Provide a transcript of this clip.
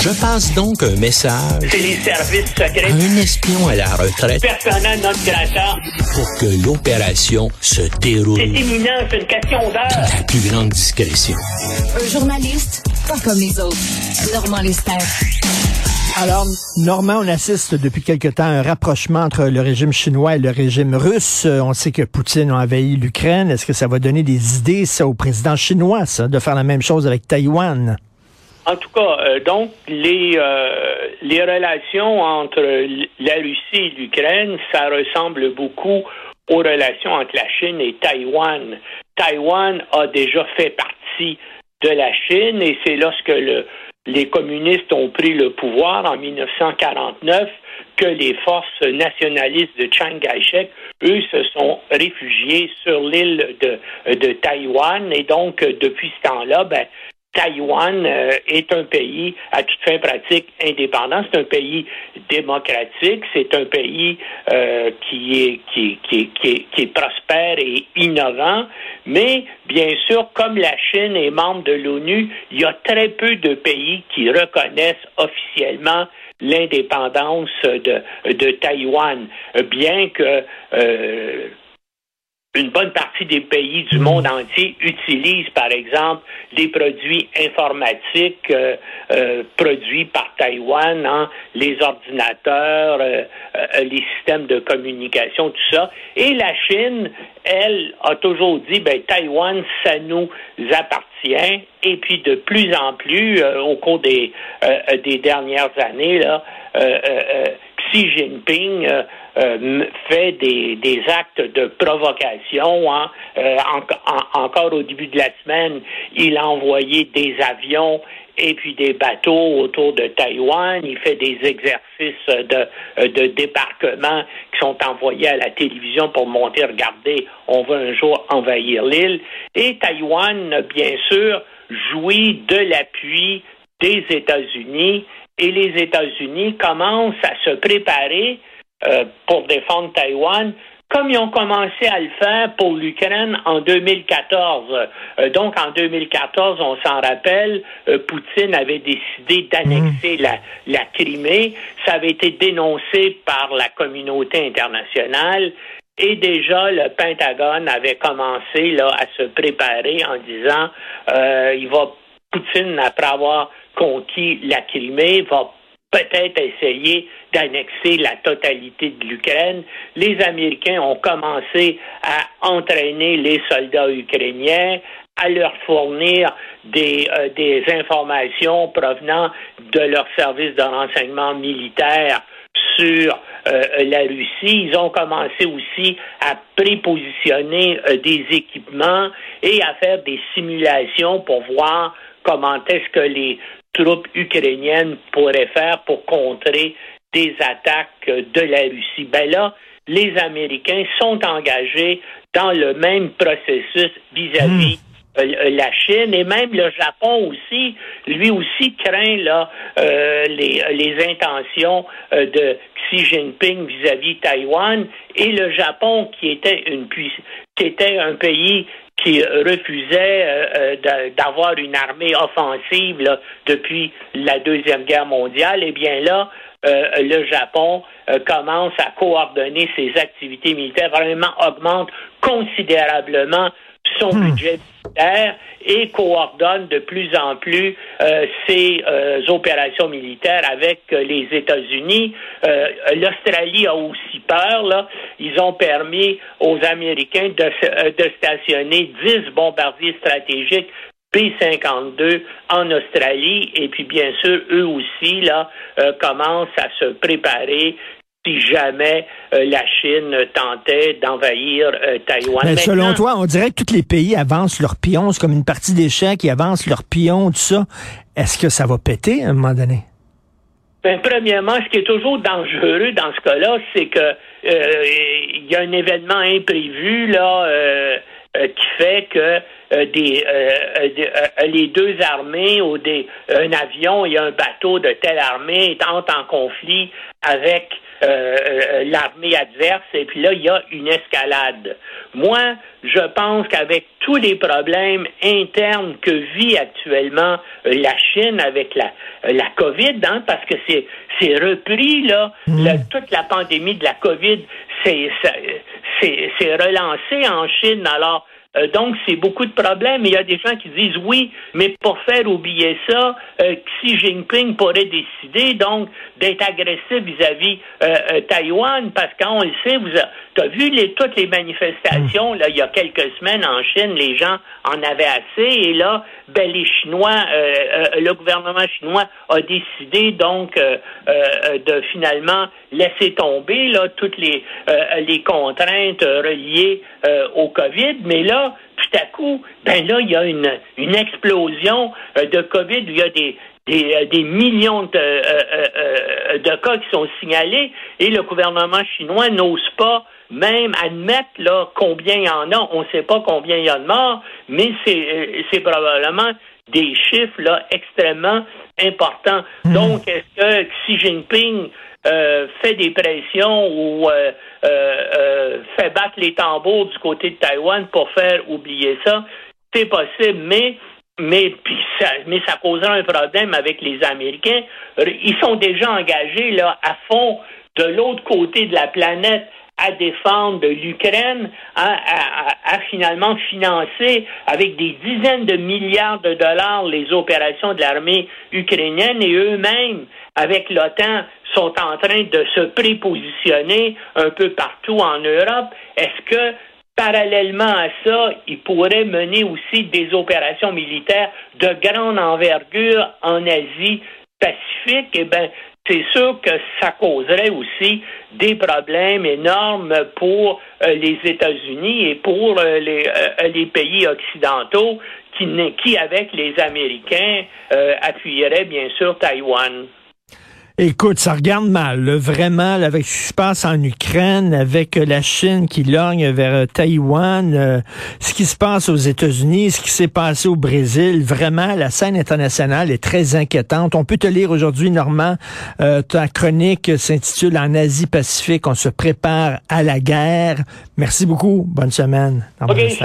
Je passe donc un message. C'est les services secrets. Un espion à la retraite. Non grata. Pour que l'opération se déroule. C'est imminent, c'est une question d'heure. La plus grande discrétion. Un journaliste, pas comme les autres. Normand Lester. Alors, Normand, on assiste depuis quelque temps à un rapprochement entre le régime chinois et le régime russe. Euh, on sait que Poutine a envahi l'Ukraine. Est-ce que ça va donner des idées, ça, au président chinois, ça, de faire la même chose avec Taïwan? En tout cas, euh, donc les euh, les relations entre la Russie et l'Ukraine, ça ressemble beaucoup aux relations entre la Chine et Taïwan. Taïwan a déjà fait partie de la Chine et c'est lorsque le, les communistes ont pris le pouvoir en 1949 que les forces nationalistes de Chiang Kai-shek, eux, se sont réfugiés sur l'île de, de Taïwan et donc depuis ce temps-là, ben, Taïwan euh, est un pays à toute fin pratique indépendant. C'est un pays démocratique. C'est un pays euh, qui, est, qui, qui, qui, qui, est prospère et innovant. Mais bien sûr, comme la Chine est membre de l'ONU, il y a très peu de pays qui reconnaissent officiellement l'indépendance de, de Taïwan, bien que euh, une bonne partie des pays du monde entier utilisent, par exemple, des produits informatiques euh, euh, produits par Taïwan, hein, les ordinateurs, euh, les systèmes de communication, tout ça. Et la Chine, elle, a toujours dit, ben, Taïwan, ça nous appartient. Et puis, de plus en plus, au cours des, des dernières années, là, Xi Jinping euh, fait des, actes de provocation. Hein. Euh, encore au début de la semaine, il a envoyé des avions et puis des bateaux autour de Taïwan. Il fait des exercices de, de débarquement qui sont envoyés à la télévision pour montrer, regardez, on va un jour envahir l'île. Et Taïwan, bien sûr, jouit de l'appui des États-Unis et les États-Unis commencent à se préparer euh, pour défendre Taïwan, comme ils ont commencé à le faire pour l'Ukraine en 2014. Euh, donc, en 2014, on s'en rappelle, euh, Poutine avait décidé d'annexer mmh. la, la Crimée. Ça avait été dénoncé par la communauté internationale. Et déjà, le Pentagone avait commencé là, à se préparer en disant il va Poutine, après avoir conquis la Crimée, va peut-être essayer d'annexer la totalité de l'Ukraine. Les Américains ont commencé à entraîner les soldats ukrainiens, à leur fournir des, euh, informations provenant de leur service de renseignement militaire sur euh, la Russie. Ils ont commencé aussi à prépositionner euh, des équipements et à faire des simulations pour voir comment est-ce que les troupes ukrainiennes pourraient faire pour contrer des attaques de la Russie. Ben là, les Américains sont engagés dans le même processus vis-à-vis hmm. euh, la Chine et même le Japon aussi, lui aussi craint là euh, les, les intentions euh, de Xi Jinping vis-à-vis -vis Taïwan et le Japon qui était une qui était un pays qui refusait euh, euh, d'avoir une armée offensive depuis la Deuxième Guerre mondiale, eh bien là, euh, le Japon commence à coordonner ses activités militaires, vraiment augmente considérablement son hmm. budget militaire et coordonne de plus en plus euh, ses euh, opérations militaires avec euh, les États-Unis. L'Australie a aussi peur. Là. Ils ont permis aux Américains de, de stationner 10 bombardiers stratégiques P-52 en Australie et puis bien sûr eux aussi là commencent à se préparer si jamais euh, la Chine tentait d'envahir euh, Taïwan. Mais selon toi, on dirait que tous les pays avancent leurs pions, c'est comme une partie d'échecs, ils avancent leurs pions, tout ça. Est-ce que ça va péter à un moment donné? Ben, premièrement, ce qui est toujours dangereux dans ce cas-là, c'est que euh, il y a un événement imprévu là qui fait que des, les deux armées ou des un avion et un bateau de telle armée entrent en conflit avec l'armée adverse, et puis là, il y a une escalade. Moi, je pense qu'avec tous les problèmes internes que vit actuellement la Chine avec la, la COVID, hein, parce que c'est c'est repris là, mm. toute la pandémie de la COVID, c'est c'est relancé en Chine. Alors euh, donc, c'est beaucoup de problèmes. Il y a des gens qui disent oui, mais pour faire oublier ça, euh, Xi Jinping pourrait décider donc d'être agressif vis-à-vis euh, Taïwan, parce qu'on le sait, vous as vu les, toutes les manifestations là il y a quelques semaines en Chine, les gens en avaient assez, et là, ben les Chinois, le gouvernement chinois a décidé donc de finalement laisser tomber là toutes les les contraintes reliées au Covid, mais là tout à coup, ben là, il y a une, une explosion euh, de COVID, il y a des, des, euh, millions de, euh, de cas qui sont signalés et le gouvernement chinois n'ose pas même admettre là combien il y en a. On ne sait pas combien il y a de morts, mais c'est probablement des chiffres là extrêmement importants. Hmm. Donc, est-ce que Xi Jinping fait des pressions ou euh, euh, fait battre les tambours du côté de Taïwan pour faire oublier ça. C'est possible, mais mais ça, mais ça un problème avec les Américains. Ils sont déjà engagés là à fond de l'autre côté de la planète à défendre l'Ukraine, à, à, finalement financer avec des dizaines de milliards de dollars les opérations de l'armée ukrainienne et eux-mêmes, avec l'OTAN, sont en train de se prépositionner un peu partout en Europe. Est-ce que parallèlement à ça, ils pourraient mener aussi des opérations militaires de grande envergure en Asie Pacifique, eh bien, c'est sûr que ça causerait aussi des problèmes énormes pour euh, les États-Unis et pour euh, les, euh, les, pays occidentaux qui, qui, avec les Américains, appuieraient bien sûr Taïwan. Écoute, ça regarde mal, vraiment, avec ce qui se passe en Ukraine, avec euh, la Chine qui lorgne vers euh, Taïwan, euh, ce qui se passe aux États-Unis, ce qui s'est passé au Brésil. Vraiment, la scène internationale est très inquiétante. On peut te lire aujourd'hui, Normand, ta chronique s'intitule En Asie-Pacifique, on se prépare à la guerre. Merci beaucoup. Bonne semaine.